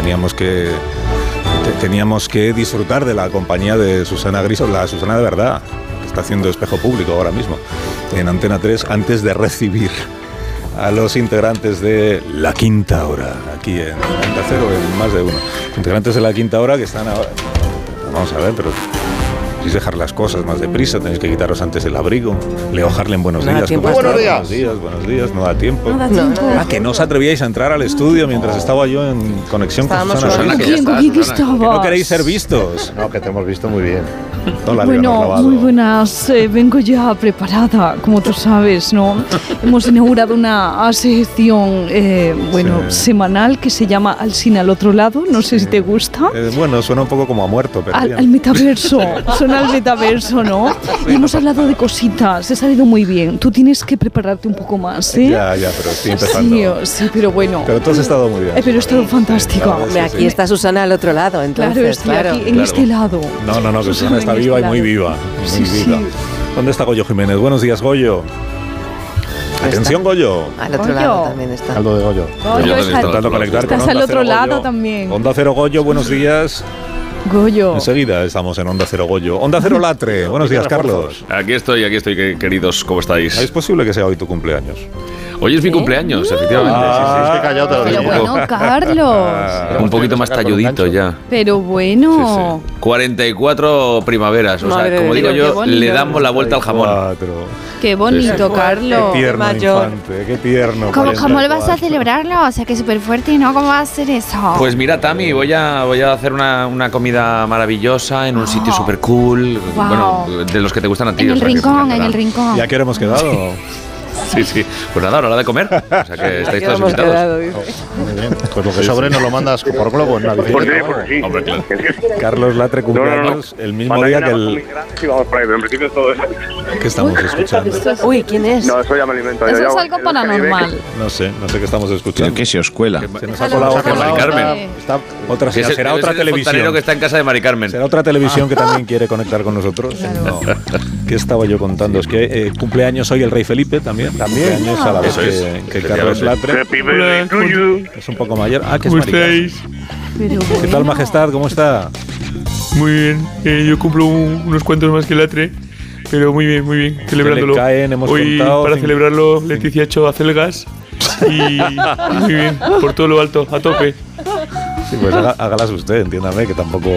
teníamos que teníamos que disfrutar de la compañía de Susana Griso, la Susana de verdad, que está haciendo espejo público ahora mismo en Antena 3 antes de recibir a los integrantes de La Quinta Hora, aquí en Onda Cero, en más de uno. Integrantes de La Quinta Hora que están ahora... Vamos a ver, pero Dejar las cosas más deprisa, tenéis que quitaros antes el abrigo. Leo Harlem, buenos días. Tiempo buenos días. Buenos días, buenos días, no da tiempo. No da tiempo. Ah, que no os atrevíais a entrar al estudio mientras estaba yo en conexión Estábamos con Susana. con Griso. ¿Quién, con quién que no queréis ser vistos. No, que te hemos visto muy bien. Hola, Bueno, muy buenas. eh, vengo ya preparada, como tú sabes, ¿no? Hemos inaugurado una sección, eh, bueno, Sí. semanal que se llama Al cine al otro lado. No sé si te gusta. Eh, bueno, suena un poco como a muerto, pero Al, al metaverso, suena al metaverso, ¿no? Y hemos hablado de cositas, he salido muy bien. Tú tienes que prepararte un poco más, ¿eh? Ya, ya, pero estoy empezando. Sí, sí, pero bueno. Pero tú has estado muy bien. Eh, pero he estado fantástico. claro, Hombre, sí, aquí sí. está Susana al otro lado, entonces, Claro, estoy claro. aquí, en este lado. No, no, no, que Susana Susana está en viva y este muy lado. viva. Muy Sí, sí. viva. ¿Dónde está Goyo Jiménez? Buenos días, Goyo. Atención, Goyo. Al otro Goyo. lado también está. Aldo de Goyo. Goyo, conectar con Estás al otro Cero lado Goyo. también. Onda Cero Goyo, buenos días. Goyo. Enseguida estamos en Onda Cero Goyo. Onda Cero Latre. Buenos días, Carlos. Aquí estoy, aquí estoy, que- queridos, ¿cómo estáis? ¿Es posible que sea hoy tu cumpleaños? Hoy es mi cumpleaños, efectivamente. Ah, es que callado te lo Pero digo. bueno, Carlos. sí, sí. Un poquito más talludito ya. Pero Sí, bueno. sí. 44 primaveras, o sea, Madre como digo yo, le damos la vuelta al jamón. Qué bonito, Carlos. Qué tierno mayor. infante, qué tierno. ¿Cómo, ¿Cómo lo vas a 44. celebrarlo? O sea, que súper fuerte, ¿no? ¿Cómo vas a hacer eso? Pues mira, Tami, voy a, voy a hacer una, una comida maravillosa en un sitio Oh. súper cool. Wow. Bueno, de los que te gustan a ti. en o el sea, rincón, en el rincón. ¿Ya que hemos quedado? Sí, sí. Pues nada, hora de comer. O sea que estáis todos invitados. quedado, dice. Muy bien. Pues lo que sobre nos lo mandas por globo en Por sí, bicicleta. por sí. Hombre, claro. Carlos Latre No, no, no. cumpleaños el mismo día que el que estamos escuchando. Uy, ¿quién es? No, eso ya me alimento. Eso es algo paranormal. No sé, no sé qué estamos escuchando. que se os cuela. Se nos ha colado Mari otra, Carmen. Está, otra será televisión. que está en casa de Mari Carmen. ¿Será otra televisión que también quiere conectar con nosotros? ¿Qué estaba yo contando? Es que eh, cumpleaños hoy el rey Felipe también. También. Cumpleaños a la vez Eso es, que, que Carlos Latre. Es un poco mayor. Ah, que es. Pero ¿Qué tal, majestad? ¿Cómo está? Muy bien, eh, yo cumplo un- unos cuantos más que el Atre, pero muy bien, muy bien, celebrándolo. caen, hemos Hoy, contado para celebrarlo, Leticia ha hecho acelgas y muy bien, por todo lo alto, a tope. Sí, pues haga- hágalas usted, entiéndame, que tampoco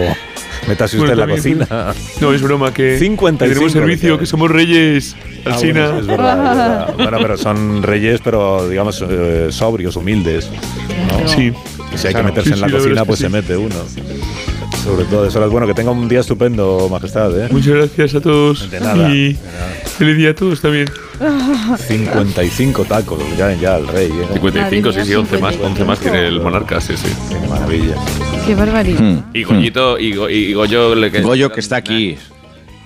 metase usted Bueno, en la también, cocina. No, es broma, que, 55 que tenemos servicio, que somos reyes, Ah, Alsina. bueno, es verdad, es verdad. Bueno, pero son reyes, pero digamos eh, sobrios, humildes. ¿no? Sí. Y si hay que meterse Sí, en la sí, la cocina, verdad es que pues sí. se mete uno. Sobre todo eso. Bueno, que tenga un día estupendo, majestad. ¿eh? Muchas gracias a todos De nada, y de nada. feliz día a todos también. 55 tacos, que caen ya al rey. ¿eh? 55, sí, sí, 11 más, 11 más tiene el 55. monarca, sí, sí. Qué maravilla. Qué barbaridad. Hmm. Y Goyito, y, Go- y Goyo... Le, Goyo que está aquí.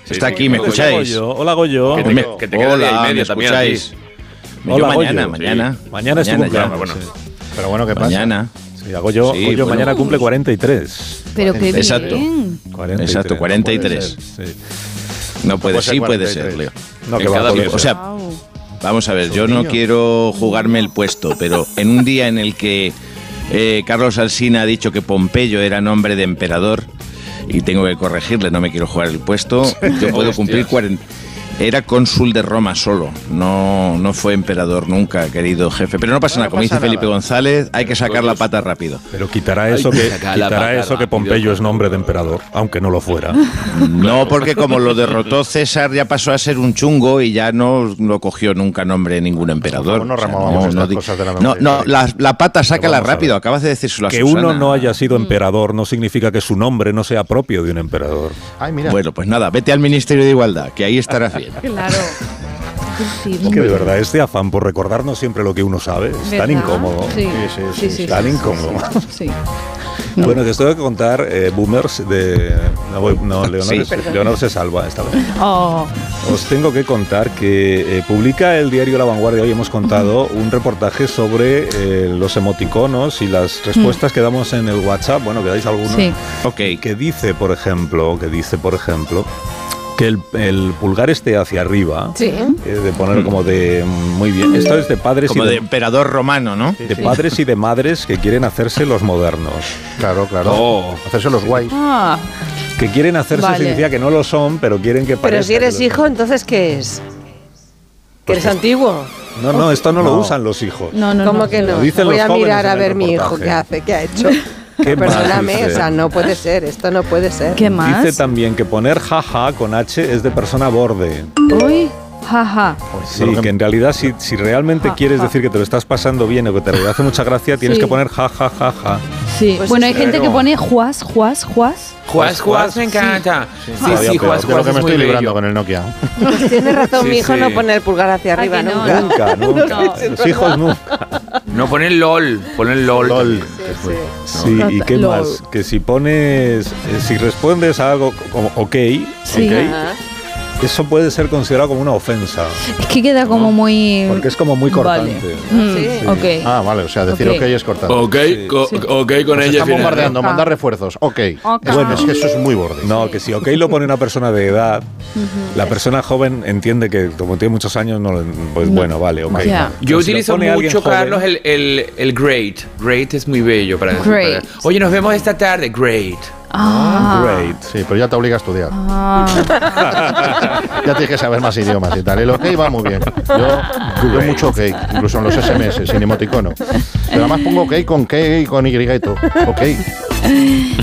Sí, Está aquí, ¿me Goyo. escucháis? Goyo. Hola, Goyo. Que te, Me- que te queda día y Hola, medio ¿me escucháis? Hola, Yo mañana, Goyo. mañana. Mañana es tu ya. cumpleaños. bueno. sí. pero bueno, ¿qué pasa? Mañana. Sí, a Goyo, Sí, Goyo bueno. mañana cumple 43. Pero qué Exacto. bien. 43. Exacto, no 43. puede ser, sí. No puede, ser sí puede 43. ser, Leo. No, que cada. O sea, vamos a ver, yo no quiero jugarme el puesto, pero en un día en el que eh, Carlos Alsina ha dicho que Pompeyo era nombre de emperador y tengo que corregirle, no me quiero jugar el puesto, yo puedo cumplir 40. Era cónsul de Roma solo, no, no fue emperador nunca, querido jefe. Pero no pasa No nada, como pasa dice Felipe. González, hay que sacar la pata rápido. Pero quitará eso que quitará eso que. Pompeyo es nombre de emperador, aunque no lo fuera. No, porque como lo derrotó César ya pasó a ser un chungo y ya no lo cogió nunca nombre de ningún emperador. No O sea, removamos estas di- cosas de la no, memoria. no, la, la pata sácala rápido, acabas de decírselo a Que Susana. uno no haya sido emperador no significa que su nombre no sea propio de un emperador. Ay, mira. Bueno, pues nada, vete al Ministerio de Igualdad, que ahí estarás bien. Claro. Sí, Es que de verdad, este afán por recordarnos siempre lo que uno sabe es tan ¿verdad? incómodo. Sí, sí, sí, sí. tan sí, incómodo. Sí. Bueno, que os tengo que contar eh, boomers de. No, voy- no, Leonor, Sí. es- Leonor se salva esta vez. Oh, Os tengo que contar que eh, publica el diario La Vanguardia, hoy hemos contado un reportaje sobre eh, los emoticonos y las respuestas que damos en el WhatsApp. Bueno, que dais algunos. sí. Ok, Que dice, por ejemplo, que dice, por ejemplo, que el, el pulgar esté hacia arriba, Sí. eh, de ponerlo como de muy bien. Esto es de padres Como y de de, emperador romano, ¿no? de padres y de madres que quieren hacerse los modernos. Claro, claro. Oh. Hacerse los guays. Ah, Que quieren hacerse Vale. significa que no lo son, pero quieren que Pero parezca si eres hijo, entonces ¿qué es? ¿Que eres antiguo? No, no, esto no, lo usan los hijos. no, no. ¿Cómo no. que no? Lo dicen Voy los a mirar a ver mi hijo qué hace, qué ha hecho. ¿Qué más Perdóname, dice? o sea, no puede ser, esto no puede ser. ¿Qué más? Dice también que poner jaja con H es de persona borde. Uy, jaja. Sí, Pero que- en realidad si, si realmente Ja, quieres ja. decir que te lo estás pasando bien o que te hace mucha gracia, tienes Sí. que poner ja, ja, ja, ja. Sí. Pues bueno, hay gente que pone juas, juas, juas. Juaz, Juaz, me encanta. Sí, sí. Juaz, De lo Juaz que me estoy librando bello. con el Nokia. Pues tiene razón Sí, mi hijo sí. no poner el pulgar hacia arriba no? nunca. Nunca, nunca. Los hijos nunca. No, ponen LOL, ponen LOL. LOL. Sí, ¿y qué Lol. más? Que si pones, eh, si respondes a algo como ok, Sí. ok, Ajá. Eso puede ser considerado como una ofensa, Es que queda como muy. porque es como muy Vale. cortante. Mm, Sí. Ok. Ah, vale, o sea, decir Ok. ok, es cortar. Ok, co- Sí. ok con Nos ella. están bombardeando, Ah. mandar refuerzos. Ok. Ok. Bueno, es que eso es muy borde. No, que si ok lo pone una persona de edad, la persona joven entiende que como tiene muchos años, no, lo- pues bueno, vale, ok. Ya. Yo Pero utilizo mucho, joven- Carlos, el, el, el great. Great es muy bello para decir. Great. para- Oye, nos vemos esta tarde. Great. Ah. Great. Sí, pero ya te obliga a estudiar. Ah. Ya tienes que saber más idiomas y tal. El ok va muy bien. Yo, yo mucho ok, incluso en los SMS, sin emoticono. Pero además pongo ok con K y con Y. Ok.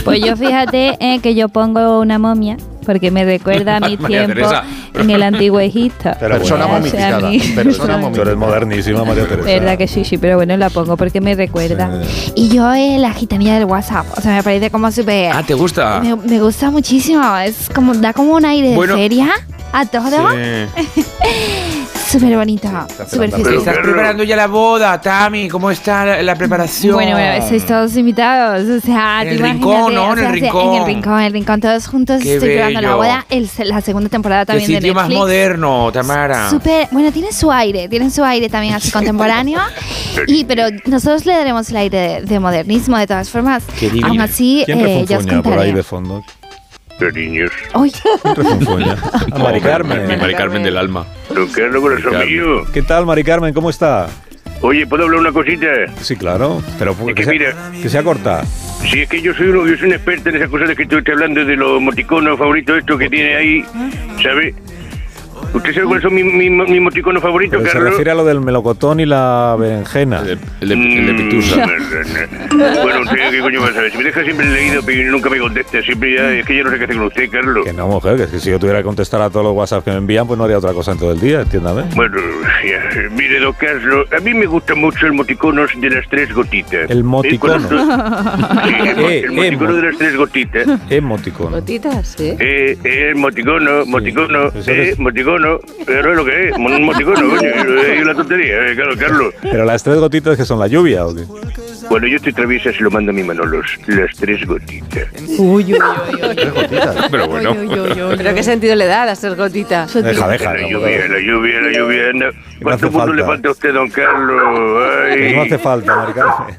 Pues yo fíjate eh, que yo pongo una momia porque me recuerda a mi María tiempo Teresa. en el antiguo Egipto. Pero Persona bueno, momificada. mí- Persona tú eres momificada. modernísima, María Teresa. Verdad que sí, sí, pero bueno, la pongo porque me recuerda. Y yo eh, la gitanilla del WhatsApp. O sea, me parece como súper. Ah, ¿te gusta? Me, me gusta muchísimo. Es como, da como un aire de feria a todo. Sí. Súper bonita. Súper festiva. Estás preparando ya la boda, Tami. ¿Cómo está la, la preparación? Bueno, bueno, sois todos invitados. O sea, En el imagínate, rincón, ¿no? o En el rincón. En el rincón, en el rincón, todos juntos. Qué estoy preparando la boda. El- la segunda temporada Qué también de sitio más Netflix. moderno, Tamara. Súper, bueno, tiene su aire, tiene su aire también así contemporáneo. y pero nosotros le daremos el aire de, de modernismo de todas formas. Qué. Aún así, ¿Quién eh, ya os refunfuña por ahí contaré. de fondo? Cariños. Uy, ¿Quién refunfuña? A Mari Carmen. Mari Carmen del alma. Don Carlos, corazón mío. ¿Qué tal, Mari Carmen? ¿Cómo está? Oye, ¿puedo hablar una cosita? Sí, claro, pero Es que, que sea, mira- que sea corta. Sí, es que yo soy, uno, yo soy un experto en esas cosas de que tú estás hablando de los emoticonos favoritos estos que tiene ahí, ¿sabe? ¿Usted sabe cuáles son mis mi, mi emoticonos favoritos, se refiere a lo del melocotón y la berenjena. El de, el de, el de Pitusa. Mm, bueno, usted qué coño va a saber. Si me deja siempre leído pero nunca me contesta, siempre ya, es que yo no sé qué hacer con usted, Carlos. Que no, mujer, que es que si yo tuviera que contestar a todos los WhatsApp que me envían, pues no haría otra cosa en todo el día, entiéndame. Bueno, ya, mire, don Carlos, a mí me gusta mucho el moticonos de las tres gotitas. El moticono. Eh, Sí, el, Eh, el moticono eh, de las tres gotitas. Gotitas, sí. Eh, eh, moticono, moticono, eh, es- pero es lo que es, un moticono, coño, es una tontería, eh, claro, Carlos. Pero las tres gotitas que son la lluvia, ¿o qué? Cuando yo estoy traviesa se lo mando a mi Manolos, las tres gotitas. Uy, uy, uy, uy. Tres gotitas. Pero bueno. Uy, uy, uy, uy. ¿Pero qué sentido le da a las tres gotitas? Deja, deja. La lluvia, la lluvia, la lluvia. ¿Cuánto mundo le falta. a usted, don Carlos? Ay. No hace falta, Mari Carmen.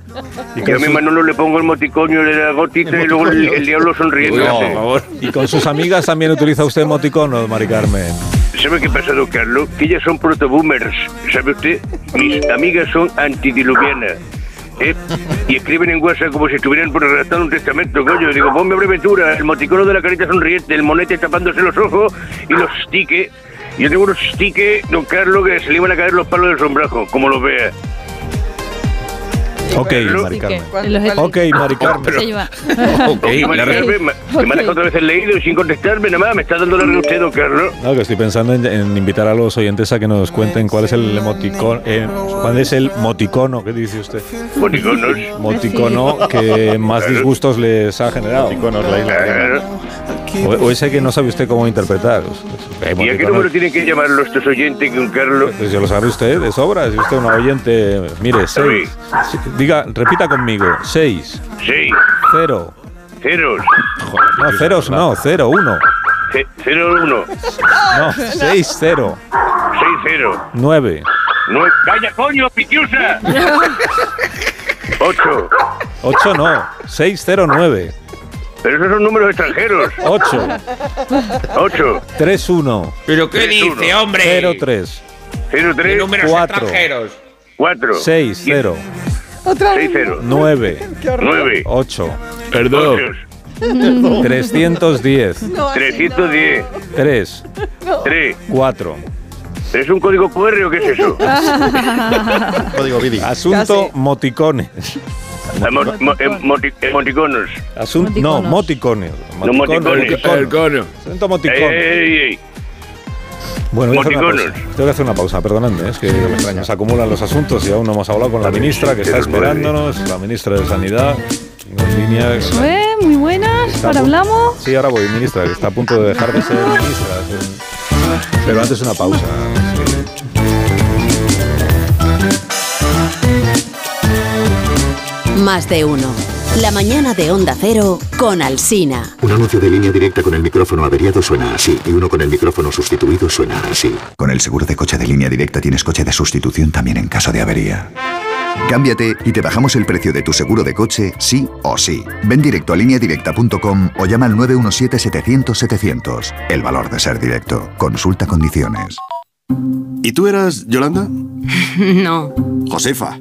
Y a mi Manolo le pongo el moticonio de la gotita y luego el, el diablo sonriendo. Uy, por favor. y con sus amigas también utiliza usted emoticonos, Mari Carmen. ¿Sabe qué pasa, don Carlos? Que ellas son protoboomers. ¿Sabe usted? Mis amigas son antidiluvianas. ¿eh? Y escriben en WhatsApp como si estuvieran por redactar un testamento, coño. Digo, ponme breventura, el moticono de la carita sonriente, el monete tapándose los ojos y los stickes. Yo tengo unos stickes, don Carlos, que se le iban a caer los palos del sombrajo, como los vea. Ok. Mari Carmen. ¿Cuál- Los- cuál- Ok, Mari Carmen. Ok, la Carmen, que me dejado otra vez el leído y sin contestarme nada más. Me está dando la red usted, don Carlos. No, que estoy pensando en, en invitar a los oyentes a que nos cuenten cuál es el emoticono, eh, cuál es el moticono, ¿qué dice usted? Moticonos. Moticono que más disgustos les ha generado. Iconos, la isla. Claro. O, o ese que no sabe usted cómo interpretar. ¿Y a qué número tienen que llamarlo estos oyentes, don Carlos? Pues ya lo sabe usted de sobra, si usted es un oyente, mire, seis. Sí, Diga, repita conmigo, 6, Seis, 0, ceros, no, ceros no, 0, 1, ce- cero, uno, no, 6, 0, seis, cero, 9, nueve... ¡Calla, coño, pitiusa! Ocho, 8 no, 6, 0, 9, Pero esos son números extranjeros. 8, 8, 3, 1, ¿Pero qué Tres, uno. dice, hombre? 0, 3, 0, ¿Qué 3, números Cuatro. extranjeros? 4, 6, 0, 6, 0, 9, 9, 8, Perdón. 310, 310, 3, 3. 4. ¿Es un código QR o qué es eso? Código Vidi. Asunto moticones. Emo- mo- emoti- Emoticonos. Asunto, no, moticones. No, moticones. El cono. Asunto moticones. Bueno, voy a, hacer una Moticonos. pausa. Tengo que hacer una pausa, perdonadme, es que nos acumulan los asuntos y aún no hemos hablado con la ministra que está esperándonos, la ministra de Sanidad, en línea. Eh, muy buenas, ahora hablamos. Sí, ahora voy, ministra, que está a punto de dejar de ser ministra. Pero antes una pausa. Más de uno. La mañana de Onda Cero con Alsina. Un anuncio de línea directa con el micrófono averiado suena así y uno con el micrófono sustituido suena así. Con el seguro de coche de línea directa tienes coche de sustitución también en caso de avería. Cámbiate y te bajamos el precio de tu seguro de coche, sí o sí. Ven directo a lineadirecta.com o llama al 917-700-700. El valor de ser directo. Consulta condiciones. ¿Y tú eras Yolanda? No, Josefa.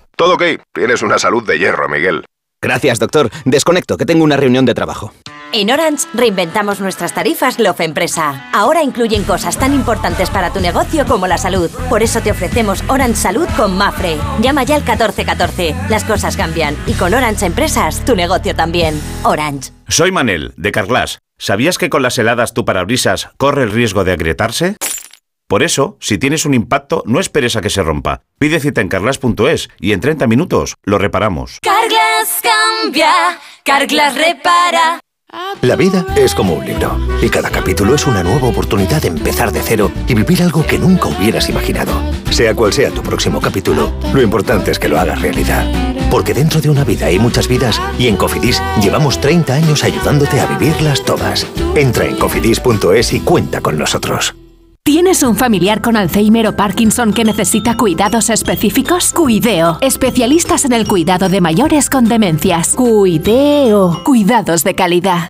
Todo ok. Tienes una salud de hierro, Miguel. Gracias, doctor. Desconecto, que tengo una reunión de trabajo. En Orange reinventamos nuestras tarifas Love Empresa. Ahora incluyen cosas tan importantes para tu negocio como la salud. Por eso te ofrecemos Orange Salud con Mafre. Llama ya al 1414. Las cosas cambian y con Orange Empresas tu negocio también. Orange. Soy Manel, de Carglass. ¿Sabías que con las heladas tu parabrisas corre el riesgo de agrietarse? Por eso, si tienes un impacto, no esperes a que se rompa. Pide cita en carglass.es y en 30 minutos lo reparamos. Carglass cambia, Carglass repara. La vida es como un libro y cada capítulo es una nueva oportunidad de empezar de cero y vivir algo que nunca hubieras imaginado. Sea cual sea tu próximo capítulo, lo importante es que lo hagas realidad. Porque dentro de una vida hay muchas vidas y en Cofidis llevamos 30 años ayudándote a vivirlas todas. Entra en cofidis.es y cuenta con nosotros. ¿Tienes un familiar con Alzheimer o Parkinson que necesita cuidados específicos? Cuideo, especialistas en el cuidado de mayores con demencias. Cuideo, cuidados de calidad.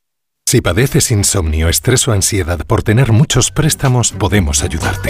Si padeces insomnio, estrés o ansiedad por tener muchos préstamos, podemos ayudarte.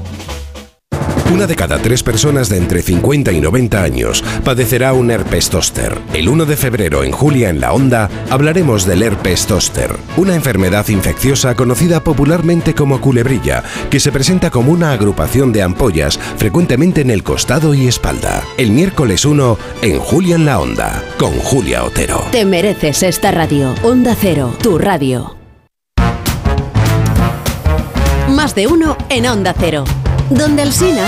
Una de cada tres personas de entre 50 y 90 años padecerá un herpes tóster. El 1 de febrero en Julia en la Onda hablaremos del herpes tóster, una enfermedad infecciosa conocida popularmente como culebrilla, que se presenta como una agrupación de ampollas frecuentemente en el costado y espalda. El miércoles 1 en Julia en la Onda, con Julia Otero. Te mereces esta radio. Onda Cero, tu radio. Más de uno en Onda Cero. Donde el Sina.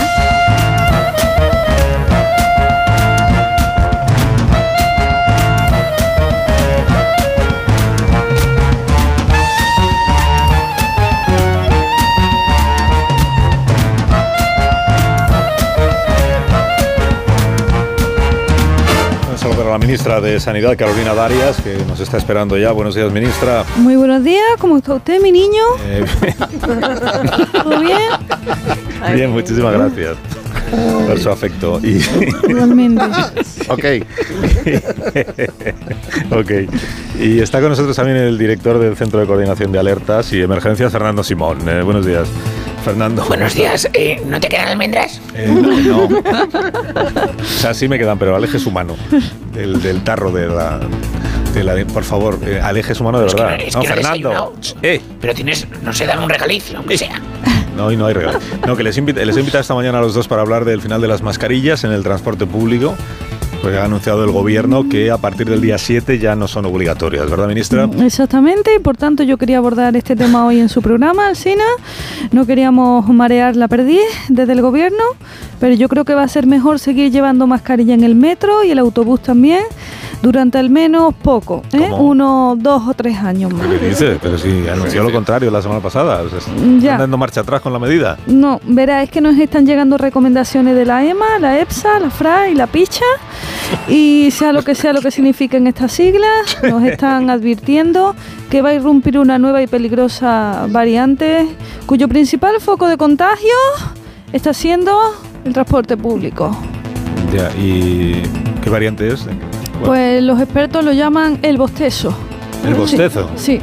Un saludo para la ministra de Sanidad, Carolina Darias, que nos está esperando ya. Buenos días, ministra. Muy buenos días, ¿cómo está usted, mi niño? Eh, ¿Todo bien? Bien, muchísimas gracias por su afecto. Y, Igualmente. ok. ok. Y está con nosotros también el director del Centro de Coordinación de Alertas y Emergencias, Fernando Simón. Eh, buenos días, Fernando. Buenos días. Eh, ¿No te quedan almendras? Eh, no. O sea, sí me quedan, pero aleje su mano del, del tarro de la, de la- Por favor, eh, aleje su mano de Es que verdad. no- es no, que no Fernando. desayunado. Eh, Pero tienes, no sé, dame un regalicio, aunque sea. No, hoy no hay regalo. No, que les, invita, les he invitado esta mañana a los dos para hablar del final de las mascarillas en el transporte público. Porque ha anunciado el gobierno que a partir del día 7 ya no son obligatorias, ¿verdad, ministra? Exactamente, y por tanto yo quería abordar este tema hoy en su programa, Alsina. No queríamos marear la perdiz desde el gobierno, pero yo creo que va a ser mejor seguir llevando mascarilla en el metro y el autobús también durante al menos poco, ¿eh? ¿Cómo? uno, dos o tres años más. ¿Qué dice? Pero si anunció lo contrario la semana pasada. O sea, Ya. ¿Están dando marcha atrás con la medida? No, verá, es que nos están llegando recomendaciones de la EMA, la EPSA, la FRA y la PICHA. Y sea lo que sea lo que signifiquen estas siglas, nos están advirtiendo que va a irrumpir una nueva y peligrosa variante cuyo principal foco de contagio está siendo el transporte público. Ya, ¿y qué variante es? Pues los expertos lo llaman el bostezo. ¿El bostezo? Sí.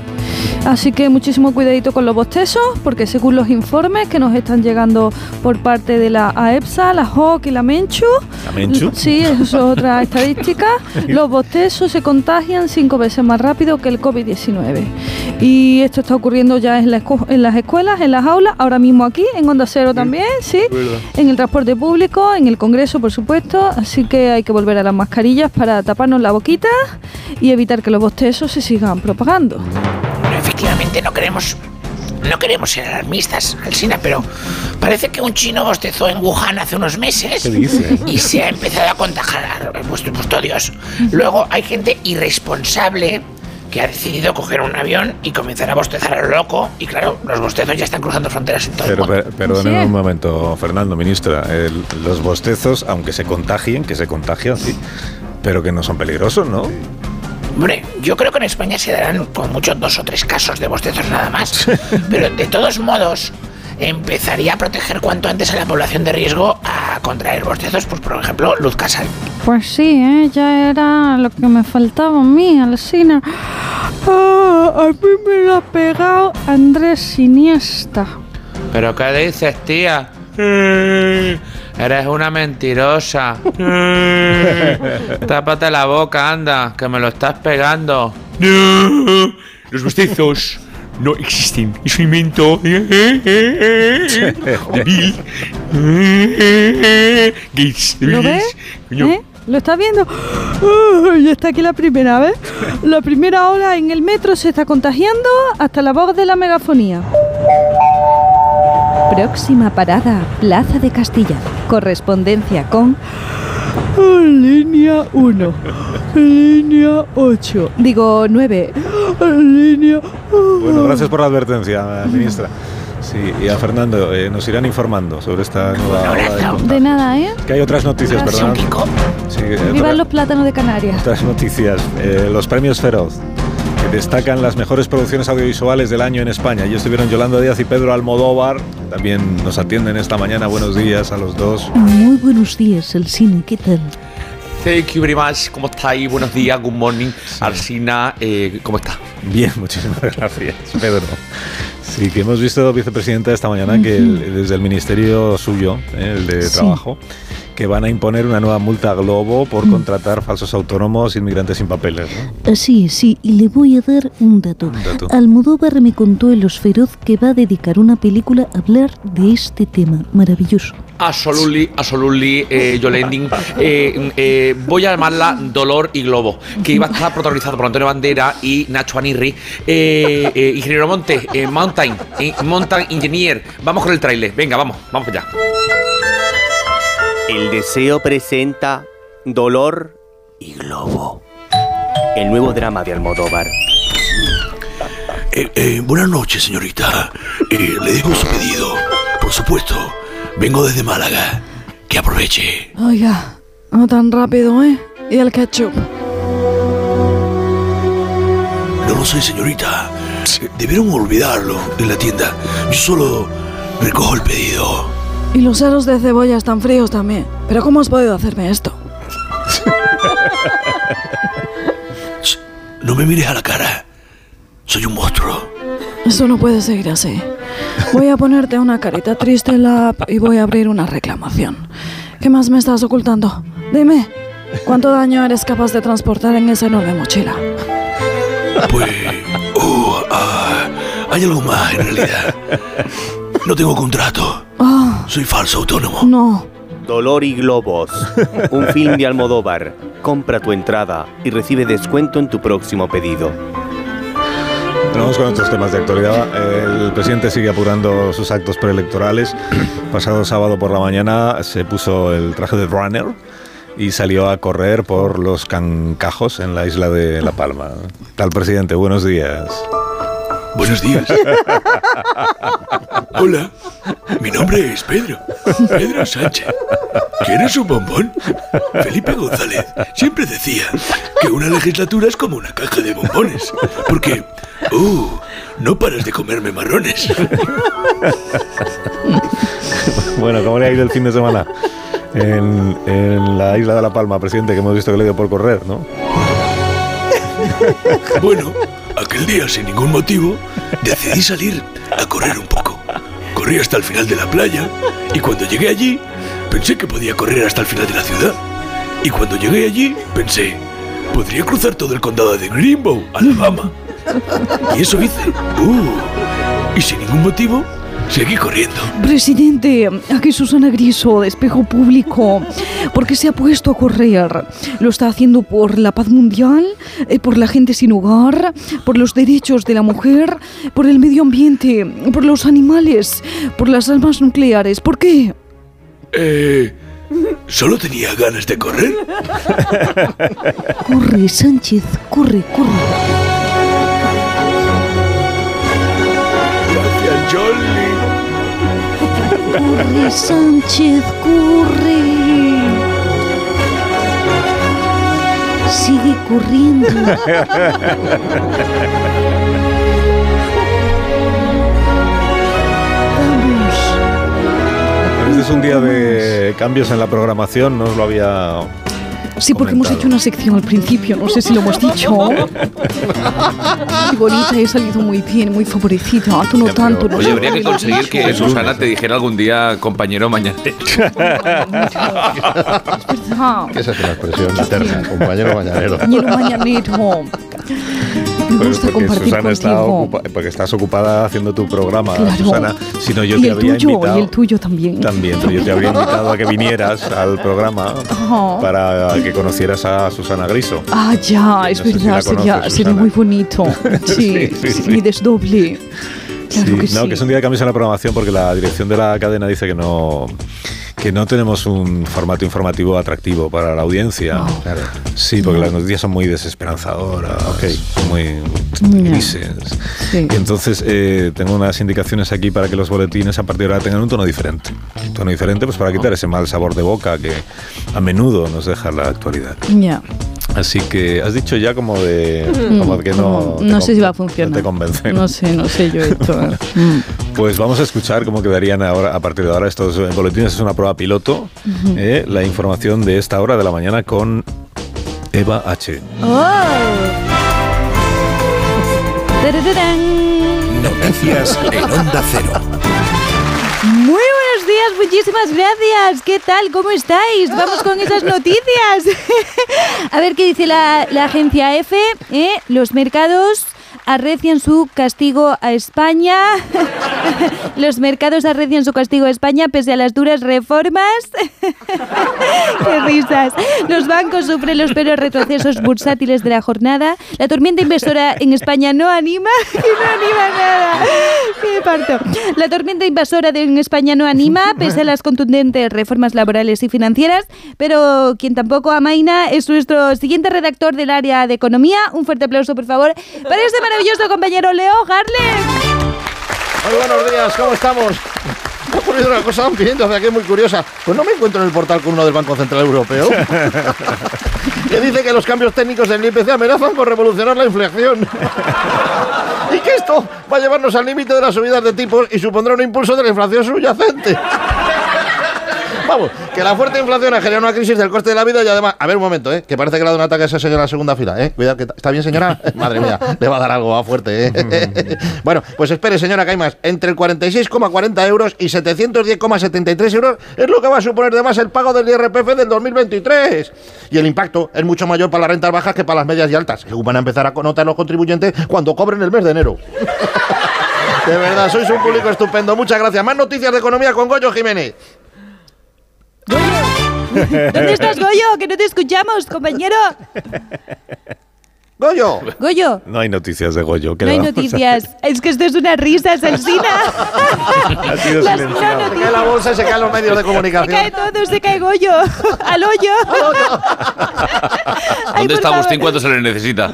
Así que muchísimo cuidadito con los bostezos, porque según los informes que nos están llegando por parte de la AEPSA, la JOC y la Menchu, ¿La Menchu? sí, eso es otra estadística, los bostezos se contagian cinco veces más rápido que el COVID-19. Y esto está ocurriendo ya en, la escu- en las escuelas, en las aulas, ahora mismo aquí, en Onda Cero también, sí, en el transporte público, en el Congreso, por supuesto, así que hay que volver a las mascarillas para taparnos la boquita y evitar que los bostezos se sigan propagando. Efectivamente no queremos. No queremos ser alarmistas, Alsina, pero parece que un chino bostezó en Wuhan hace unos meses ¿Qué dice? y se ha empezado a contagiar. Pues, pues todo Dios. Luego hay gente irresponsable que ha decidido coger un avión y comenzar a bostezar a lo loco. Y claro, los bostezos ya están cruzando fronteras en todo el Pero mundo. per- perdóneme un momento, Fernando, ministra. El- los bostezos, aunque se contagien, que se contagian, sí, pero que no son peligrosos, ¿no? Hombre, yo creo que en España se darán con muchos dos o tres casos de bostezos nada más. Pero de todos modos, empezaría a proteger cuanto antes a la población de riesgo a contraer bostezos, pues por ejemplo, luz casal. Pues sí, ¿eh? ya era lo que me faltaba a mí, Alcina. Ah, a mí me lo ha pegado Andrés Siniesta. ¿Pero qué dices, tía? Eres una mentirosa. Tápate la boca, anda, que me lo estás pegando. Los bostezos no existen. Es un invento. Gates. ¿Lo ves? ¿Eh? ¿Lo estás viendo? Ya está aquí la primera vez. La primera ola en el metro se está contagiando hasta la voz de la megafonía. Próxima parada, Plaza de Castilla. Correspondencia con línea 1, línea 8, digo 9, línea... Bueno, gracias por la advertencia, ministra. Sí, y a Fernando, eh, nos irán informando sobre esta nueva ola de nada, ¿eh? Que hay otras noticias, perdón. Sí, eh, Vivan otra- los plátanos de Canarias. otras noticias. Eh, los premios Feroz, que destacan las mejores producciones audiovisuales del año en España. Y estuvieron Yolanda Díaz y Pedro Almodóvar. También nos atienden esta mañana. Buenos días a los dos. Muy buenos días, el cine, ¿qué tal? Thank you very much. ¿Cómo estáis? Buenos días, good morning. Arsina, eh, ¿cómo está? Bien, muchísimas gracias, Pedro. Sí, que hemos visto, vicepresidenta, esta mañana que el- desde el ministerio suyo, eh, el de Sí. Trabajo, que van a imponer una nueva multa a Globo por Mm. contratar falsos autónomos inmigrantes sin papeles. ¿no? Sí, sí, y le voy a dar un dato. dato. Almodóvar me contó en Los Feroz que va a dedicar una película a hablar de este tema. Maravilloso. Absolutely, absolutely, eh, Yolending. Eh, eh, voy a llamarla Dolor y Globo, que iba a estar protagonizada por Antonio Bandera y Nacho Anirri. Eh, eh, Ingeniero Monte, eh, Mountain, eh, Mountain Engineer. Vamos con el tráiler. Venga, vamos, vamos allá. El deseo presenta Dolor y Globo. El nuevo drama de Almodóvar. Eh, eh, buenas noches, señorita. Eh, le dejo su pedido. Por supuesto, vengo desde Málaga. Que aproveche. Oiga, no tan rápido, ¿eh? Y el ketchup. No lo sé, señorita. Debieron olvidarlo en la tienda. Yo solo recojo el pedido. Y los aros de cebolla están fríos también. ¿Pero cómo has podido hacerme esto? No me mires a la cara. Soy un monstruo. Esto no puede seguir así. Voy a ponerte una carita triste en la app y voy a abrir una reclamación. ¿Qué más me estás ocultando? Dime, ¿cuánto daño eres capaz de transportar en esa enorme mochila? Pues... oh, ah, hay algo más, en realidad. No tengo contrato. Ah, Soy falso autónomo. no. Dolor y Globos. Un film de Almodóvar. Compra tu entrada y recibe descuento en tu próximo pedido. Vamos con otros temas de actualidad. El presidente sigue apurando sus actos preelectorales. Pasado sábado por la mañana se puso el traje de runner y salió a correr por los cancajos en la isla de La Palma. Tal presidente, buenos días. Buenos días. Hola, mi nombre es Pedro. Pedro Sánchez. ¿Quieres un bombón? Felipe González siempre decía que una legislatura es como una caja de bombones. Porque, uh, no paras de comerme marrones. Bueno, ¿cómo le ha ido el fin de semana? En, en la isla de La Palma, presidente, que hemos visto que le dio por correr, ¿no? Bueno, aquel día sin ningún motivo decidí salir a correr un poco. Corrí hasta el final de la playa y cuando llegué allí pensé que podía correr hasta el final de la ciudad. Y cuando llegué allí pensé, podría cruzar todo el condado de Greenbow, Alabama. Y eso hice. Uh, y sin ningún motivo seguí corriendo. Presidente, aquí Susana Griso, de Espejo Público. ¿Por qué se ha puesto a correr? ¿Lo está haciendo por la paz mundial? Eh, ¿Por la gente sin hogar? ¿Por los derechos de la mujer? ¿Por el medio ambiente? ¿Por los animales? ¿Por las armas nucleares? ¿Por qué? Eh, solo tenía ganas de correr. Corre, Sánchez, corre, corre. Gracias, Jolly. Corre, Sánchez, corre. Sigue corriendo. Este es un día de cambios en la programación, no os lo había... Sí, porque hemos hecho una sección al principio, no sé si lo hemos dicho. Muy bonita, he salido muy bien, muy favorecida. Tú no tanto, no Oye, sé. habría que conseguir que Susana te dijera algún día compañero mañanero. Ah, Esa es una expresión eterna, compañero mañanero. Compañero mañanero. Me Pero gusta porque compartir Susana está ocupa- porque estás ocupada haciendo tu programa, Claro. Susana. Si no, yo y te el habría tuyo, invitado. y el tuyo también. También, pero yo te habría invitado a que vinieras al programa Ajá. para que conocieras a Susana Griso. Ah, ya, es No si verdad, la sería, conoces, sería muy bonito. Sí, Sí, sí, sí, desdoble. Claro Sí, que no, que es un día de cambios en la programación porque la dirección de la cadena dice que no que no tenemos un formato informativo atractivo para la audiencia. Sí, porque las noticias son muy desesperanzadoras, muy Ya. grises. Sí. Y entonces eh, tengo unas indicaciones aquí para que los boletines a partir de ahora tengan un tono diferente. Un tono diferente pues para quitar ese mal sabor de boca que a menudo nos deja la actualidad. Ya. Así que has dicho ya como de Mm, como que no, no te sé si va a funcionar. No te convence. No sé, no sé yo esto. Mm. Pues vamos a escuchar cómo quedarían ahora, a partir de ahora estos eh, boletines. Es una prueba piloto. Eh, la información de esta hora de la mañana con Eva H. ¡Oh! Noticias en Onda Cero. Muy muchísimas gracias. ¿Qué tal? ¿Cómo estáis? Vamos con esas noticias. A ver qué dice la, la agencia F. ¿eh? Los mercados arrecian su castigo a España. Los mercados arrecian su castigo a España pese a las duras reformas. Qué risas. Los bancos sufren los peores retrocesos bursátiles de la jornada. La tormenta inversora en España no anima. Que no anima nada. Qué parto. La tormenta invasora de en España no anima, pese a las contundentes reformas laborales y financieras. Pero quien tampoco amaina es nuestro siguiente redactor del área de economía. Un fuerte aplauso, por favor, para este maravilloso compañero Leo Harlem. Muy buenos días, ¿cómo estamos? Me ha ocurrido una cosa pidiendo hacia aquí muy curiosa. Pues no me encuentro en el portal con uno del Banco Central Europeo. que dice que los cambios técnicos del IPC amenazan con revolucionar la inflación. y que esto va a llevarnos al límite de las subidas de tipos y supondrá un impulso de la inflación subyacente. Vamos, que la fuerte inflación ha generado una crisis del coste de la vida y además, a ver un momento, ¿eh? que parece que le ha dado un ataque a esa señora en la segunda fila, ¿eh? Cuidado, que ¿está bien señora? Madre mía, le va a dar algo a fuerte, ¿eh? bueno, pues espere señora, que hay más. Entre el 46,40 euros y 710,73 euros es lo que va a suponer de más el pago del IRPF del 2023. Y el impacto es mucho mayor para las rentas bajas que para las medias y altas, que van a empezar a notar los contribuyentes cuando cobren el mes de enero. De verdad, sois un público estupendo. Muchas gracias. Más noticias de economía con Goyo Jiménez. ¿Dónde estás, Goyo? Que no te escuchamos, compañero. Goyo. Goyo. No hay noticias de Goyo. ¿qué No hay noticias. Es que esto es una risa, Salsina. Ha sido Las silenciado. no Se cae la bolsa y se caen los medios de Se comunicación. cae todo, se cae Goyo. Al hoyo. Ay, ¿Dónde está. Agustín cuando se le necesita?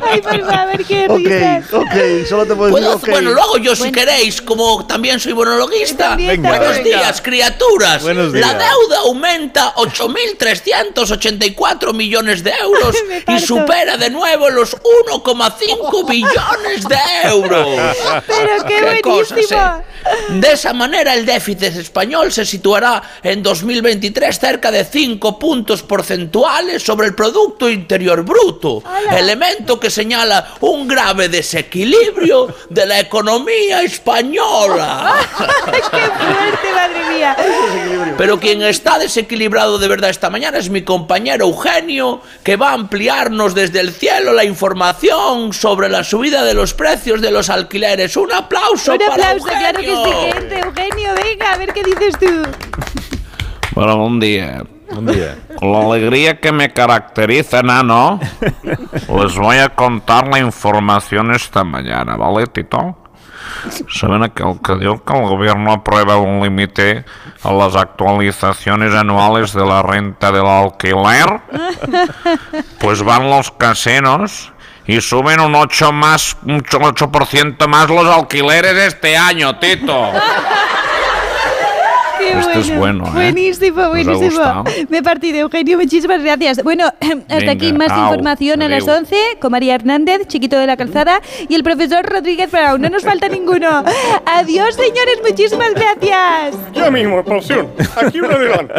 Ay, por favor, qué Ok, risas. ok, solo te puedo decir Puedo- ok. Bueno, lo hago yo si queréis, como también soy monologuista. También, Venga. Buenos Venga. días, criaturas. Buenos La días. deuda aumenta 8.384 millones de euros y supera de nuevo los 1,5 billones de euros. Pero qué cosas, buenísimo. ¿eh? De esa manera, el déficit español se situará en 2023 cerca de 5 puntos porcentuales sobre el Producto Interior Bruto, ¡Hala! elemento que señala un grave desequilibrio de la economía española. qué fuerte, madre mía. Pero quien está desequilibrado de verdad esta mañana es mi compañero Eugenio, que va a desde el cielo la información sobre la subida de los precios de los alquileres. Un aplauso Un para aplauso, claro que sí, Eugenio. gente. Eugenio, venga, a ver qué dices tú. Bueno, buen día. Un día. Con la alegría que me caracteriza, nano, les voy a contar la información esta mañana, ¿vale, Tito? Saben aquel que diu que el gobierno aprueba un límite a las actualizaciones anuales de la renta del alquiler? Pues van los casinos y suben un 8 más, un 8% más los alquileres este año, Tito. Qué Esto es bueno, ¿eh? Buenísimo, ¿Os ha buenísimo. Me he partido, Eugenio, muchísimas gracias. Bueno, hasta Venga, aquí más au, información a las adeu. 11 con María Hernández, chiquito de la calzada, y el profesor Rodríguez Brown. No nos falta ninguno. Adiós, señores, muchísimas gracias. Ya mismo, expansión. Aquí un adelanto.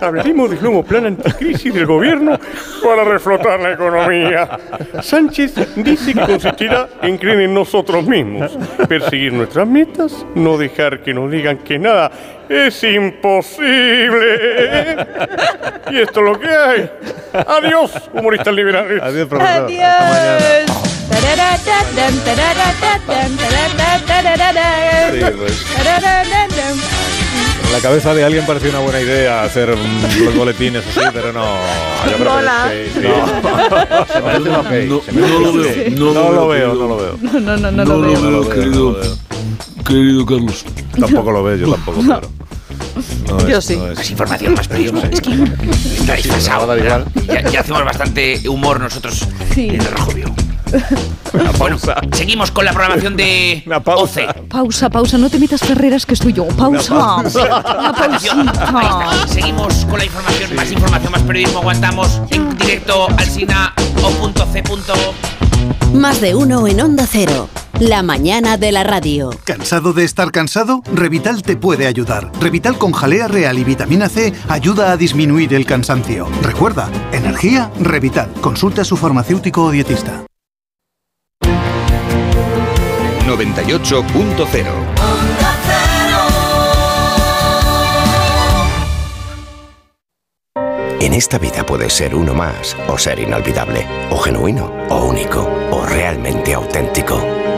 Hablaremos del nuevo plan anticrisis del gobierno para reflotar la economía. Sánchez dice que consistirá en creer en nosotros mismos, perseguir nuestras metas, no dejar que nos digan que nada es imposible. Y esto es lo que hay. Adiós, humoristas liberales. Adiós, profesor. Adiós. Sí, pues. En la cabeza de alguien parecía una buena idea hacer los boletines así, pero no. Yo creo Mola. que sí, sí. Se no lo veo, no lo veo, no lo veo. No, no, no, lo querido, veo. querido Carlos. Tampoco lo veo, yo tampoco, pero. No es- Yo sí. no es- Más información, más periodismo. Es que estáis pasado. Ya, ya hacemos bastante humor nosotros Sí. en el Rojo Vivo. Bueno, seguimos con la programación de OCE. Pausa, pausa, no te metas carreras que estoy yo. Pausa. Una ahí está. Seguimos con la información, más información, más periodismo. Aguantamos en directo al Sina o punto C punto. Más de uno en Onda Cero. La mañana de la radio. ¿Cansado de estar cansado? Revital te puede ayudar. Revital con jalea real y vitamina C ayuda a disminuir el cansancio. Recuerda, energía, Revital. Consulta a su farmacéutico o dietista. 98.0. En esta vida puedes ser uno más, o ser inolvidable, o genuino, o único, o realmente auténtico.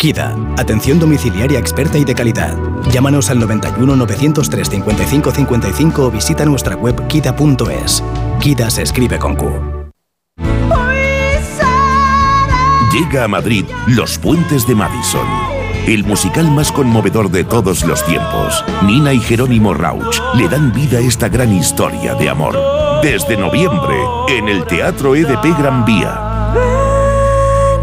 KIDA, atención domiciliaria experta y de calidad. Llámanos al 91 903 55 55 o visita nuestra web kida.es. KIDA se escribe con Q. Llega a Madrid Los Puentes de Madison. El musical más conmovedor de todos los tiempos. Nina y Jerónimo Rauch le dan vida a esta gran historia de amor. Desde noviembre, en el Teatro EDP Gran Vía.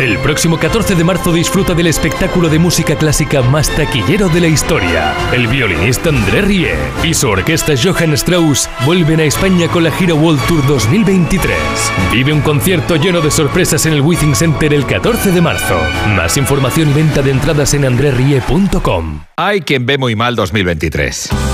El próximo 14 de marzo disfruta del espectáculo de música clásica más taquillero de la historia. El violinista André Rie y su orquesta Johann Strauss vuelven a España con la gira World Tour 2023. Vive un concierto lleno de sorpresas en el Withing Center el 14 de marzo. Más información y venta de entradas en andrerrie.com. Hay quien ve muy mal 2023.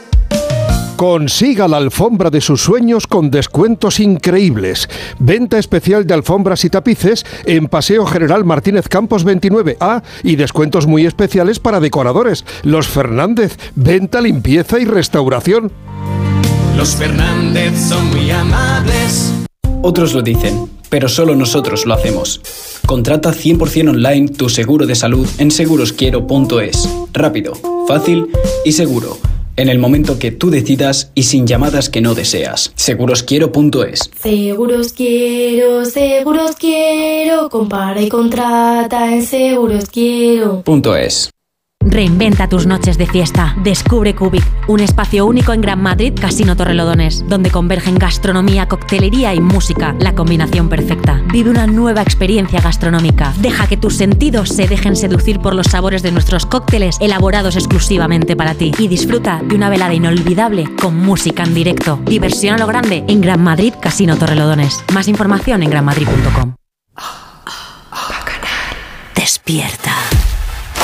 Consiga la alfombra de sus sueños con descuentos increíbles. Venta especial de alfombras y tapices en Paseo General Martínez Campos 29A y descuentos muy especiales para decoradores. Los Fernández, venta, limpieza y restauración. Los Fernández son muy amables. Otros lo dicen, pero solo nosotros lo hacemos. Contrata 100% online tu seguro de salud en segurosquiero.es. Rápido, fácil y seguro. En el momento que tú decidas y sin llamadas que no deseas. Segurosquiero.es. Seguros quiero, seguros quiero, compara y contrata en seguros quiero. Punto es. Reinventa tus noches de fiesta. Descubre Cubic, un espacio único en Gran Madrid, Casino Torrelodones, donde convergen gastronomía, coctelería y música, la combinación perfecta. Vive una nueva experiencia gastronómica. Deja que tus sentidos se dejen seducir por los sabores de nuestros cócteles elaborados exclusivamente para ti y disfruta de una velada inolvidable con música en directo. Diversión a lo grande en Gran Madrid, Casino Torrelodones. Más información en granmadrid.com. Despierta.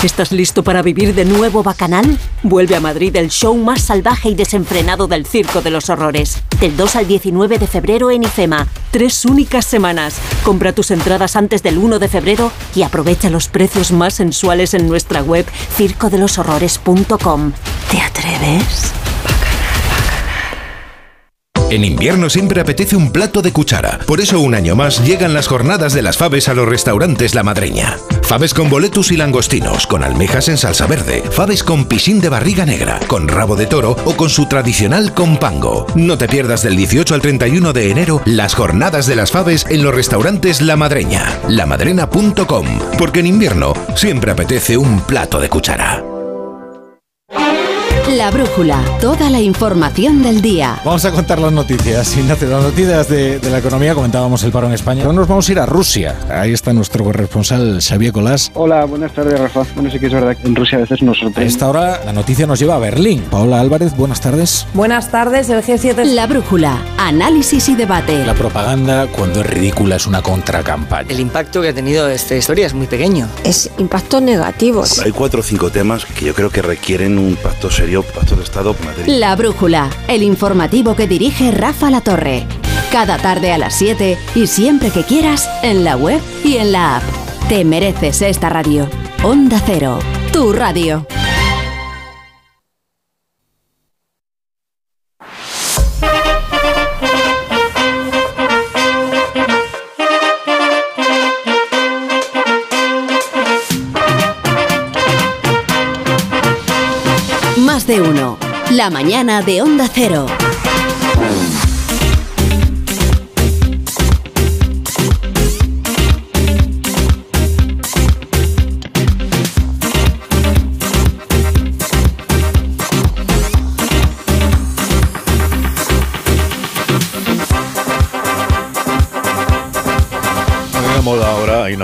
¿Estás listo para vivir de nuevo Bacanal? Vuelve a Madrid el show más salvaje y desenfrenado del Circo de los Horrores. Del 2 al 19 de febrero en IFEMA. Tres únicas semanas. Compra tus entradas antes del 1 de febrero y aprovecha los precios más sensuales en nuestra web circodeloshorrores.com. ¿Te atreves? En invierno siempre apetece un plato de cuchara. Por eso un año más llegan las jornadas de las faves a los restaurantes La Madreña. Faves con boletus y langostinos, con almejas en salsa verde. Faves con pisín de barriga negra, con rabo de toro o con su tradicional compango. No te pierdas del 18 al 31 de enero las jornadas de las faves en los restaurantes La Madreña. Lamadrena.com. Porque en invierno siempre apetece un plato de cuchara. La brújula, toda la información del día. Vamos a contar las noticias. Ignacio, las noticias de, de la economía, comentábamos el paro en España. Ahora nos vamos a ir a Rusia. Ahí está nuestro corresponsal Xavier Colás. Hola, buenas tardes, Rafa. Bueno, sí que es verdad que en Rusia a veces nos A sorprende. esta hora la noticia nos lleva a Berlín. Paola Álvarez, buenas tardes. Buenas tardes, el G7. La brújula, análisis y debate. La propaganda, cuando es ridícula, es una contracampaña. El impacto que ha tenido esta historia es muy pequeño. Es impacto negativo. Hay cuatro o cinco temas que yo creo que requieren un pacto serio, La brújula, el informativo que dirige Rafa La Torre. Cada tarde a las 7 y siempre que quieras en la web y en la app. Te mereces esta radio. Onda Cero, tu radio. Mañana de Onda Cero.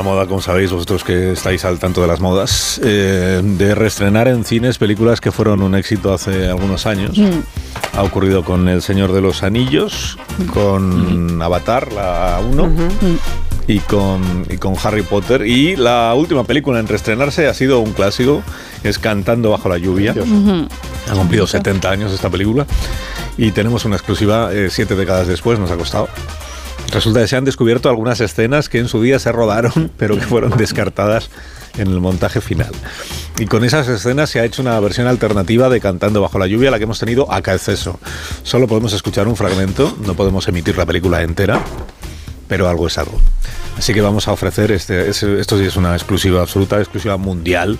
Moda, como sabéis, vosotros que estáis al tanto de las modas, eh, de reestrenar en cines películas que fueron un éxito hace algunos años. Mm. Ha ocurrido con El Señor de los Anillos, con Avatar, la 1, y, con, y con Harry Potter. Y la última película en reestrenarse ha sido un clásico, es Cantando bajo la lluvia. Ha cumplido 70 años esta película y tenemos una exclusiva eh, siete décadas después, nos ha costado. Resulta que se han descubierto algunas escenas que en su día se rodaron, pero que fueron descartadas en el montaje final. Y con esas escenas se ha hecho una versión alternativa de Cantando bajo la lluvia, la que hemos tenido acá exceso. Solo podemos escuchar un fragmento, no podemos emitir la película entera, pero algo es algo. Así que vamos a ofrecer, este, ese- esto sí es una exclusiva absoluta, exclusiva mundial,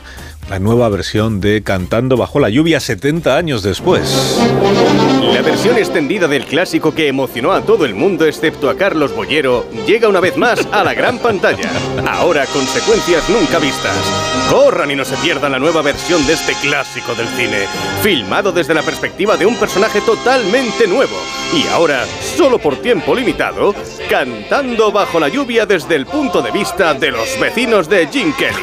la nueva versión de Cantando bajo la lluvia 70 años después. La versión extendida del clásico que emocionó a todo el mundo excepto a Carlos Bollero llega una vez más a la gran pantalla. Ahora con secuencias nunca vistas. Corran y no se pierdan la nueva versión de este clásico del cine, filmado desde la perspectiva de un personaje totalmente nuevo. Y ahora, solo por tiempo limitado, cantando bajo la lluvia desde el punto de vista de los vecinos de Jim Kelly.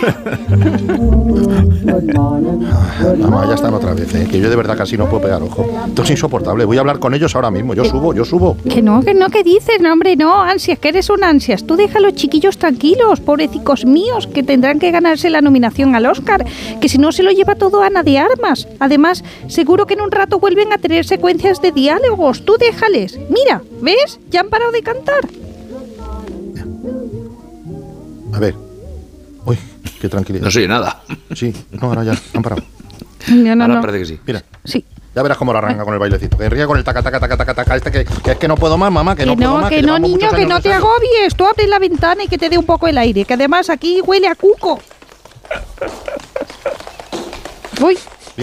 Mamá, ya están otra vez, ¿eh? que yo de verdad casi no puedo pegar ojo. Esto es insoportable. Voy a hablar con ellos ahora mismo. Yo subo, yo subo. Que no, que no, que dices, no, hombre, no, ansias, que eres un ansias. Tú deja a los chiquillos tranquilos, pobrecicos míos, que tendrán que ganarse la nominación al Oscar, que si no se lo lleva todo Ana de Armas. Además, seguro que en un rato vuelven a tener secuencias de diálogos. Tú déjales. Mira, ¿ves? Ya han parado de cantar. A ver. Uy, qué tranquilidad. No se oye nada. Sí, no, ahora ya, han parado. No, no, Ahora no. parece que sí. Mira. Sí. Ya verás cómo lo arranca con el bailecito. Que ríe con el taca, taca, taca, taca, taca. Este que, que es que no puedo más, mamá, que, Que no puedo no, más. que no, llevamos niño, que no te agobies. Tú abres la ventana y que te dé un poco el aire, que además aquí huele a cuco. Uy,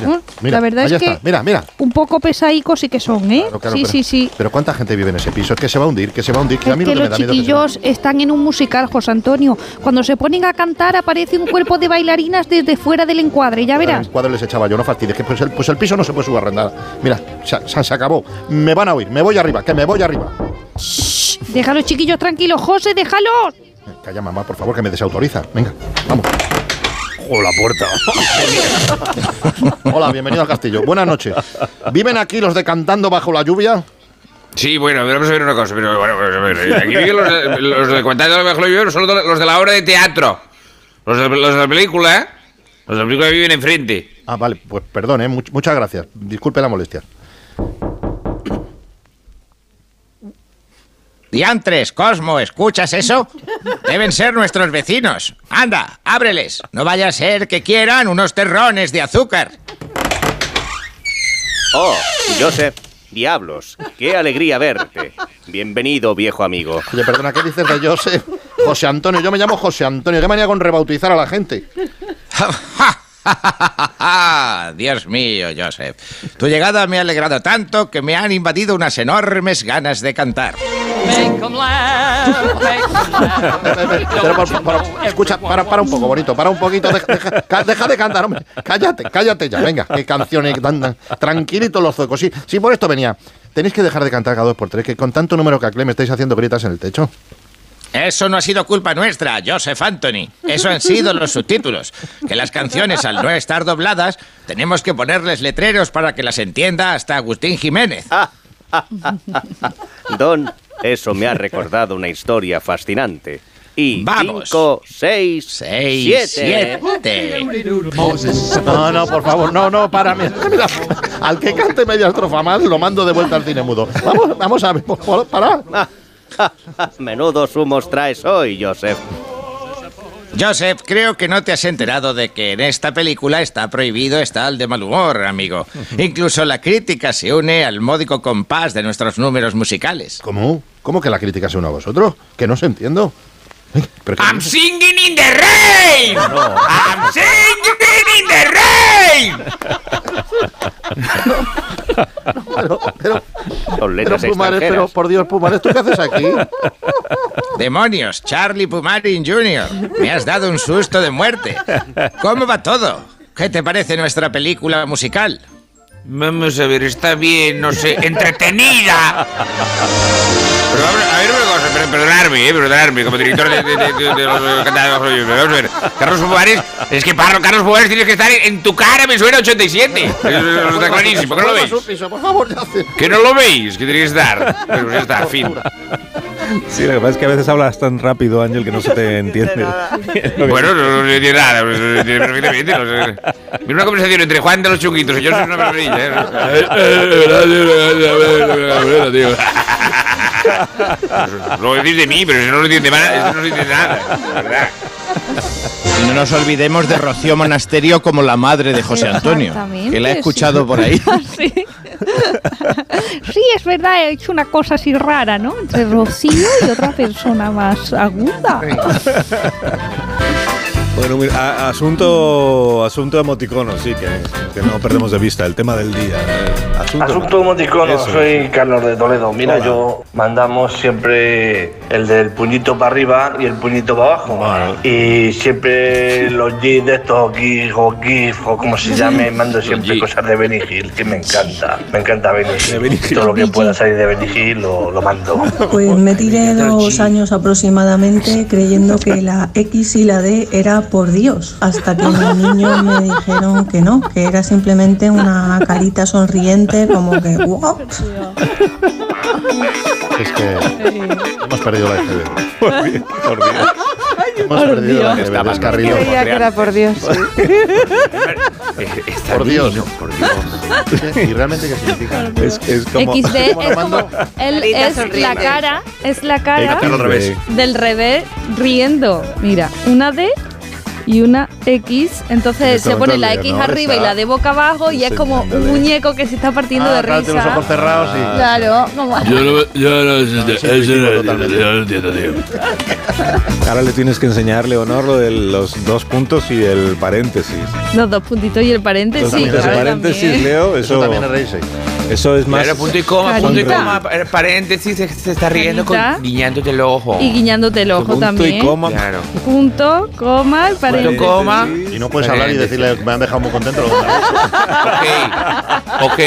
Mira, mira, la verdad es que está. Mira, mira. un poco pesaicos sí que son, ¿eh? Claro, claro, sí, pero, sí, sí. Pero ¿cuánta gente vive en ese piso? Es que se va a hundir, que se va a hundir. Que a Es mí que lo que me los da miedo es que a chiquillos están en un musical, José Antonio. Cuando se ponen a cantar aparece un cuerpo de bailarinas desde fuera del encuadre, ya verás. El cuadro les echaba yo, no fastidies, que pues el, pues el piso no se puede subarrendar. Mira, se, acabó. Me van a oír, me voy arriba, que me voy arriba. Deja a los chiquillos tranquilos, José, déjalos. Calla, mamá, por favor, que me desautoriza. Venga, vamos. ¡Oh, la puerta! Hola, bienvenido al castillo. Buenas noches. ¿Viven aquí los de Cantando bajo la lluvia? Sí, bueno, vamos a ver una cosa, pero bueno, aquí viven los, de- los de Cuentando bajo la lluvia, son los de, los de la obra de teatro. Los de, los de la película, ¿eh? Los de la película viven enfrente. Ah, vale, pues perdón, ¿eh? Much- muchas gracias. Disculpe la molestia. Diantres, Cosmo, ¿escuchas eso? Deben ser nuestros vecinos. Anda, ábreles. No vaya a ser que quieran unos terrones de azúcar. Oh, Joseph, diablos, qué alegría verte. Bienvenido, viejo amigo. Oye, perdona, ¿qué dices de José? José Antonio, yo me llamo José Antonio. ¿Qué manía con rebautizar a la gente? Dios mío, Joseph. Tu llegada me ha alegrado tanto que me han invadido unas enormes ganas de cantar. Pero, por- por- escucha, para, para un poco, bonito, para un poquito. Deja, deja- deja de cantar, hombre. Cállate, cállate ya. Venga, qué canciones tan, tan- tranquilitos los zuecos. Sí, sí, por esto venía. Tenéis que dejar de cantar cada dos por tres, que con tanto número que aclé me estáis haciendo grietas en el techo. Eso no ha sido culpa nuestra, Joseph Anthony. Eso han sido los subtítulos. Que las canciones, al no estar dobladas, tenemos que ponerles letreros para que las entienda hasta Agustín Jiménez. Don, eso me ha recordado una historia fascinante. Y Vamos. cinco, seis, Seis, siete. No, no, por favor, no, no, párame. Mira, al que cante media estrofa más, lo mando de vuelta al cine mudo. Vamos, vamos a ver, por favor, para. Menudos humos traes hoy, Joseph. Joseph, creo que no te has enterado de que en esta película está prohibido estar de mal humor, amigo. Incluso la crítica se une al módico compás de nuestros números musicales. ¿Cómo? ¿Cómo que la crítica se une a vosotros? Que no se entiendo. I'm singing in the rain. I'm singing in the rain. Pero, pero, Los pero letras Pumares, pero por Dios, Pumares, ¿tú qué haces aquí? Demonios, Charlie Pumarin Jr. Me has dado un susto de muerte. ¿Cómo va todo? ¿Qué te parece nuestra película musical? Vamos a ver, está bien, no sé, entretenida. Pero vamos a ver una cosa, pero- perdonadme, eh, perdonadme, como director de, de, de, de- de los cantantes. Vamos a ver, Carlos Pumares, es que Parro, Carlos Pumares tienes que estar en, en tu cara, me suena 87. Eso, eso está clarísimo, ¿que no lo veis? Por favor, Que no lo veis, que tenéis que estar. Pero pues ya está, fin. Sí, lo que pasa es que a veces hablas tan rápido, Ángel, que no se te entiende. Bueno, no, no entiende nada, no se entiende perfectamente. Mira una conversación entre Juan de los Chunguitos y yo soy una maravilla. ¿eh? Lo decís de mí, pero si no lo entiende nada, eso no se entiende nada. la verdad. Y no nos olvidemos de Rocío Monasterio como la madre de José Antonio, que la he sí. escuchado por ahí. sí. Sí, es verdad, he hecho una cosa así rara, ¿no? Entre Rocío y otra persona más aguda. Bueno, mira, a- asunto, asunto emoticono, sí, que, que no perdemos de vista, el tema del día. Asunto, Asunto emoticono, Eso. soy Carlos de Toledo. Mira, Hola. yo mandamos siempre el del puñito para arriba y el puñito para abajo. Y siempre los GIF de estos GIF o GIF o como se llame, mando siempre cosas de Benny Hill, que me encanta. Me encanta Benny Hill. Todo lo que pueda salir de Benny Hill lo, lo mando. Pues me tiré dos años aproximadamente creyendo que la X y la D era por Dios, hasta que mis niños me dijeron que no, que era simplemente una carita sonriente como que "What?". Es que hemos perdido la EGB. Por Dios, por Dios. Hemos Por perdido la Dios. EGB, descarriló. Creía que era por Dios. Por Dios. Por Dios. ¿Y realmente qué significa? Es, es como... XD es Como lo como mando. él Carita es la cara, es la Eh, cara al revés. del revés riendo. Mira, una D y una X, En entonces este se pone la X arriba y la D boca abajo y es como un muñeco que se está partiendo Ah, de claro, risa. tiene los ojos cerrados y... Claro, como Yo no, yo no, entiendo, tío. Ahora le tienes que enseñar, Leonor, lo de los dos puntos y el paréntesis. los dos puntitos y el paréntesis. Los claro, paréntesis, también. Leo, Eso eso, también es. Eso es más... Claro, punto y coma, punto y Carita. coma, pa- paréntesis, se, se está riendo con, Carita. guiñándote el ojo. Y guiñándote el ojo punto también. y coma. Claro. Punto, coma, y Punto, paréntesis. coma. Y no puedes hablar y decirle, me han dejado muy contento. lo Ok. Ok.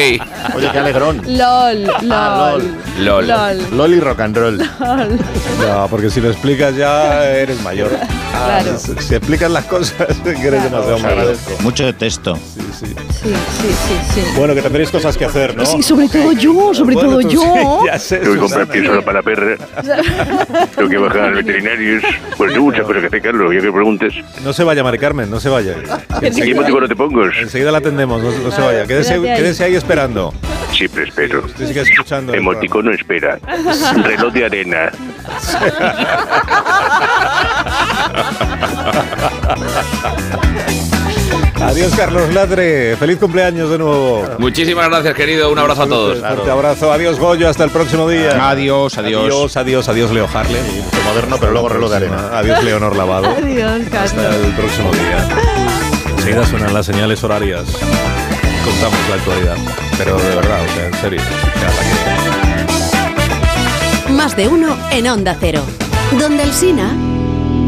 Oye, qué alegrón. LOL, Ah, LOL. LOL. LOL. LOL y rock and roll. LOL. No, porque si lo explicas ya eres mayor. Claro. Si, si explicas las cosas, que eres demasiado mayor. agradezco. Mucho texto. Sí, sí. Sí, sí, sí, sí. Bueno, que tendréis cosas que hacer, ¿no? Sí, sobre todo yo, sobre Bueno, todo yo. sí, ya sé, Tengo que comprar pienso para la perra. Tengo que bajar al veterinario. Pues tengo muchas cosas que hacer, Carlos. Ya que preguntes. No se vaya, Mari Carmen, no se vaya. ¿Qué motivo no te pongas? Enseguida la atendemos, no, no se vaya. Quédese, ahí. quédese ahí esperando. Siempre espero. Usted sigue escuchando. Emoticono espera. Reloj de arena. Adiós, Carlos Latre. Feliz cumpleaños de nuevo. Muchísimas gracias, querido. Un abrazo a todos. Fuerte abrazo. Adiós, Goyo. Hasta el próximo día. Adiós, adiós. Adiós, adiós, adiós, Leo Harley. Mucho moderno, pero luego reloj de arena. Adiós, Leonor Lavado. Adiós, Hasta Carlos. el próximo día. Enseguida suenan las señales horarias. Contamos la actualidad. Pero de verdad, o sea, en serio. Más de uno en Onda Cero. Donde el Sina...